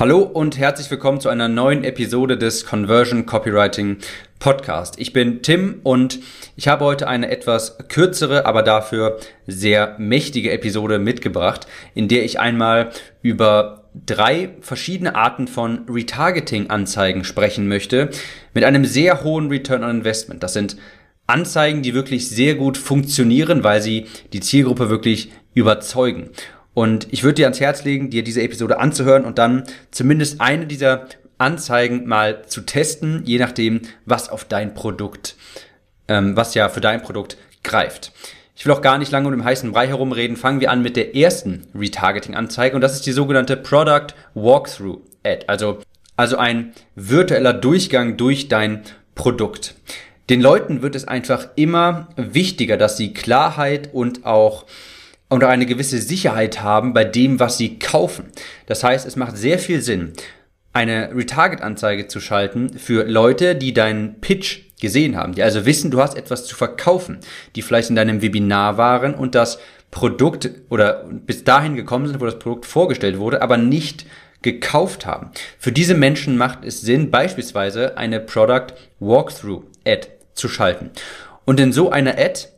Hallo und herzlich willkommen zu einer neuen Episode des Conversion Copywriting Podcast. Ich bin Tim und ich habe heute eine etwas kürzere, aber dafür sehr mächtige Episode mitgebracht, in der ich einmal über drei verschiedene Arten von Retargeting-Anzeigen sprechen möchte, mit einem sehr hohen Return on Investment. Das sind Anzeigen, die wirklich sehr gut funktionieren, weil sie die Zielgruppe wirklich überzeugen. Und ich würde dir ans Herz legen, dir diese Episode anzuhören und dann zumindest eine dieser Anzeigen mal zu testen, je nachdem, was auf dein Produkt, ähm, was ja für dein Produkt greift. Ich will auch gar nicht lange um den heißen Brei herumreden. Fangen wir an mit der ersten Retargeting-Anzeige und das ist die sogenannte Product Walkthrough Ad. Also, also ein virtueller Durchgang durch dein Produkt. Den Leuten wird es einfach immer wichtiger, dass sie Klarheit und auch und eine gewisse Sicherheit haben bei dem, was sie kaufen. Das heißt, es macht sehr viel Sinn, eine Retarget-Anzeige zu schalten für Leute, die deinen Pitch gesehen haben, die also wissen, du hast etwas zu verkaufen, die vielleicht in deinem Webinar waren und das Produkt oder bis dahin gekommen sind, wo das Produkt vorgestellt wurde, aber nicht gekauft haben. Für diese Menschen macht es Sinn, beispielsweise eine Product Walkthrough Ad zu schalten. Und in so einer Ad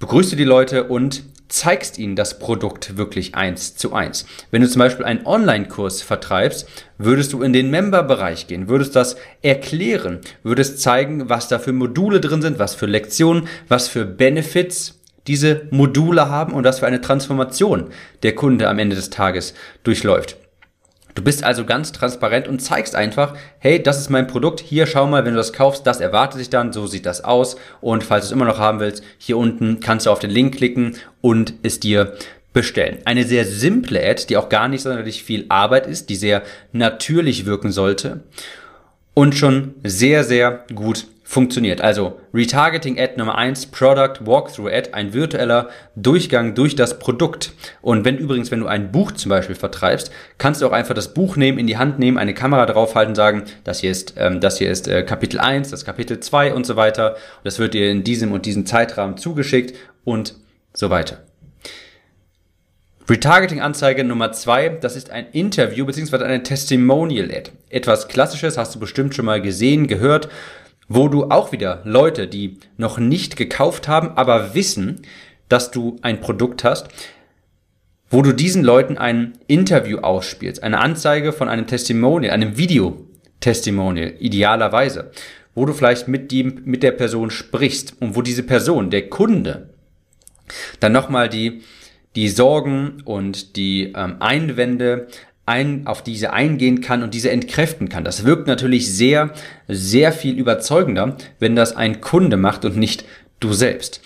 begrüßt du die Leute und zeigst ihnen das Produkt wirklich eins zu eins. Wenn du zum Beispiel einen Online-Kurs vertreibst, würdest du in den Member-Bereich gehen, würdest das erklären, würdest zeigen, was da für Module drin sind, was für Lektionen, was für Benefits diese Module haben und was für eine Transformation der Kunde am Ende des Tages durchläuft. Du bist also ganz transparent und zeigst einfach, hey, das ist mein Produkt, hier schau mal, wenn du das kaufst, das erwartet sich dann, so sieht das aus und falls du es immer noch haben willst, hier unten kannst du auf den Link klicken und es dir bestellen. Eine sehr simple Ad, die auch gar nicht sonderlich viel Arbeit ist, die sehr natürlich wirken sollte und schon sehr, sehr gut funktioniert. Also Retargeting Ad Nummer eins, Product Walkthrough Ad, ein virtueller Durchgang durch das Produkt. Und wenn übrigens, wenn du ein Buch zum Beispiel vertreibst, kannst du auch einfach das Buch nehmen, in die Hand nehmen, eine Kamera draufhalten, sagen, das hier ist, ähm, das hier ist äh, Kapitel 1, das Kapitel 2 und so weiter. Und das wird dir in diesem und diesem Zeitrahmen zugeschickt und so weiter. Retargeting-Anzeige Nummer zwei, das ist ein Interview bzw. eine Testimonial-Ad. Etwas Klassisches, hast du bestimmt schon mal gesehen, gehört wo du auch wieder Leute, die noch nicht gekauft haben, aber wissen, dass du ein Produkt hast, wo du diesen Leuten ein Interview ausspielst, eine Anzeige von einem Testimonial, einem Video-Testimonial, idealerweise, wo du vielleicht mit, dem, mit der Person sprichst und wo diese Person, der Kunde, dann nochmal die, die Sorgen und die ähm, Einwände ein, auf diese eingehen kann und diese entkräften kann. Das wirkt natürlich sehr, sehr viel überzeugender, wenn das ein Kunde macht und nicht du selbst.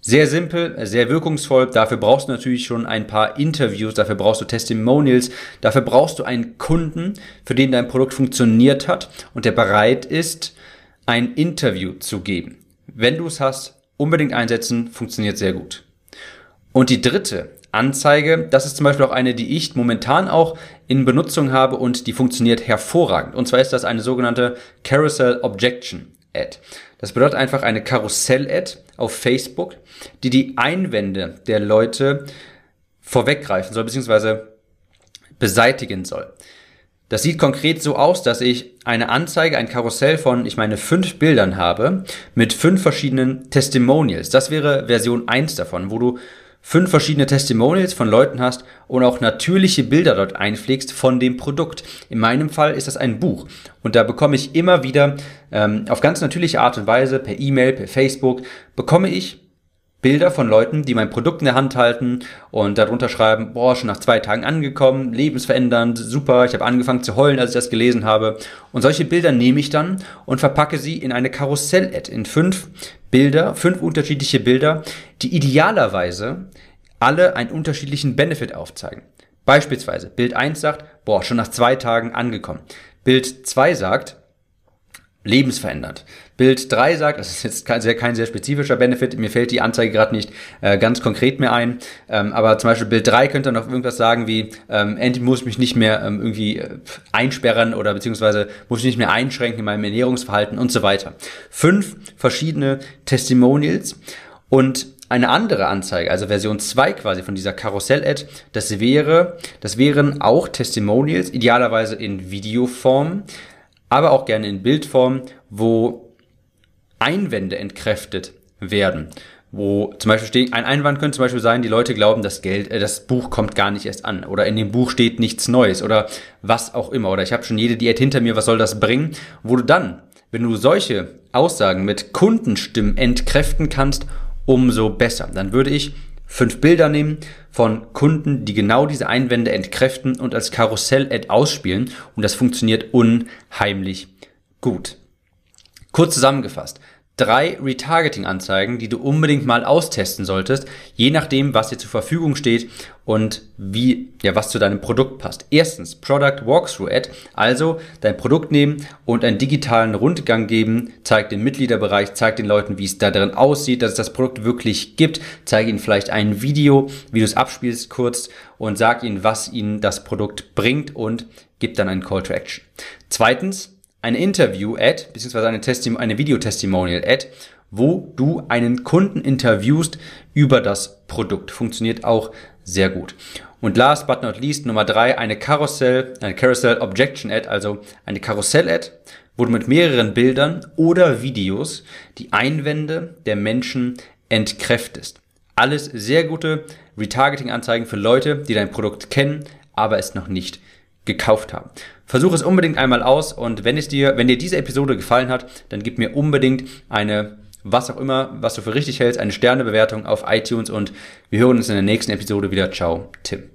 Sehr simpel, sehr wirkungsvoll. Dafür brauchst du natürlich schon ein paar Interviews, dafür brauchst du Testimonials, dafür brauchst du einen Kunden, für den dein Produkt funktioniert hat und der bereit ist, ein Interview zu geben. Wenn du es hast, unbedingt einsetzen, funktioniert sehr gut. Und die dritte Anzeige. Das ist zum Beispiel auch eine, die ich momentan auch in Benutzung habe und die funktioniert hervorragend. Und zwar ist das eine sogenannte Carousel Objection Ad. Das bedeutet einfach eine Karussell-Ad auf Facebook, die die Einwände der Leute vorweggreifen soll, beziehungsweise beseitigen soll. Das sieht konkret so aus, dass ich eine Anzeige, ein Karussell von, ich meine, fünf Bildern habe mit fünf verschiedenen Testimonials. Das wäre Version 1 davon, wo du fünf verschiedene Testimonials von Leuten hast und auch natürliche Bilder dort einpflegst von dem Produkt. In meinem Fall ist das ein Buch und da bekomme ich immer wieder ähm, auf ganz natürliche Art und Weise per E-Mail, per Facebook, bekomme ich Bilder von Leuten, die mein Produkt in der Hand halten und darunter schreiben, boah, schon nach zwei Tagen angekommen, lebensverändernd, super, ich habe angefangen zu heulen, als ich das gelesen habe. Und solche Bilder nehme ich dann und verpacke sie in eine Karussell-Ad, in fünf Bilder, fünf unterschiedliche Bilder, die idealerweise alle einen unterschiedlichen Benefit aufzeigen. Beispielsweise, Bild 1 sagt, boah, schon nach zwei Tagen angekommen. Bild 2 sagt, lebensverändert. Bild 3 sagt, das ist jetzt kein sehr, kein sehr spezifischer Benefit, mir fällt die Anzeige gerade nicht äh, ganz konkret mehr ein, ähm, aber zum Beispiel Bild 3 könnte noch irgendwas sagen wie, ähm, endlich muss ich mich nicht mehr ähm, irgendwie äh, einsperren oder beziehungsweise muss ich nicht mehr einschränken in meinem Ernährungsverhalten und so weiter. Fünf verschiedene Testimonials und eine andere Anzeige, also Version 2 quasi von dieser Karussell-Ad, das wäre, das wären auch Testimonials, idealerweise in Videoform, aber auch gerne in Bildform, wo Einwände entkräftet werden. Wo zum Beispiel steht, ein Einwand könnte zum Beispiel sein, die Leute glauben, das Geld, äh, das Buch kommt gar nicht erst an. Oder in dem Buch steht nichts Neues oder was auch immer. Oder ich habe schon jede Diät hinter mir, was soll das bringen? Wo du dann, wenn du solche Aussagen mit Kundenstimmen entkräften kannst, umso besser. Dann würde ich fünf Bilder nehmen von Kunden, die genau diese Einwände entkräften und als Karussell-Ad ausspielen. Und das funktioniert unheimlich gut. Kurz zusammengefasst drei Retargeting-Anzeigen, die du unbedingt mal austesten solltest, je nachdem, was dir zur Verfügung steht und wie, ja, was zu deinem Produkt passt. Erstens, Product Walkthrough Ad, also dein Produkt nehmen und einen digitalen Rundgang geben, zeig den Mitgliederbereich, zeig den Leuten, wie es da drin aussieht, dass es das Produkt wirklich gibt, zeig ihnen vielleicht ein Video, wie du es abspielst kurz und sag ihnen, was ihnen das Produkt bringt und gib dann einen Call to Action. Zweitens, eine Interview-Ad, beziehungsweise eine, Testi eine Video-Testimonial-Ad, wo du einen Kunden interviewst über das Produkt. Funktioniert auch sehr gut. Und last but not least, Nummer drei, eine Carousel, eine Carousel Objection Ad, also eine Karussell-Ad, wo du mit mehreren Bildern oder Videos die Einwände der Menschen entkräftest. Alles sehr gute Retargeting-Anzeigen für Leute, die dein Produkt kennen, aber es noch nicht gekauft haben. Versuch es unbedingt einmal aus und wenn es dir, wenn dir diese Episode gefallen hat, dann gib mir unbedingt eine, was auch immer, was du für richtig hältst, eine Sternebewertung auf iTunes und wir hören uns in der nächsten Episode wieder. Ciao, Tim.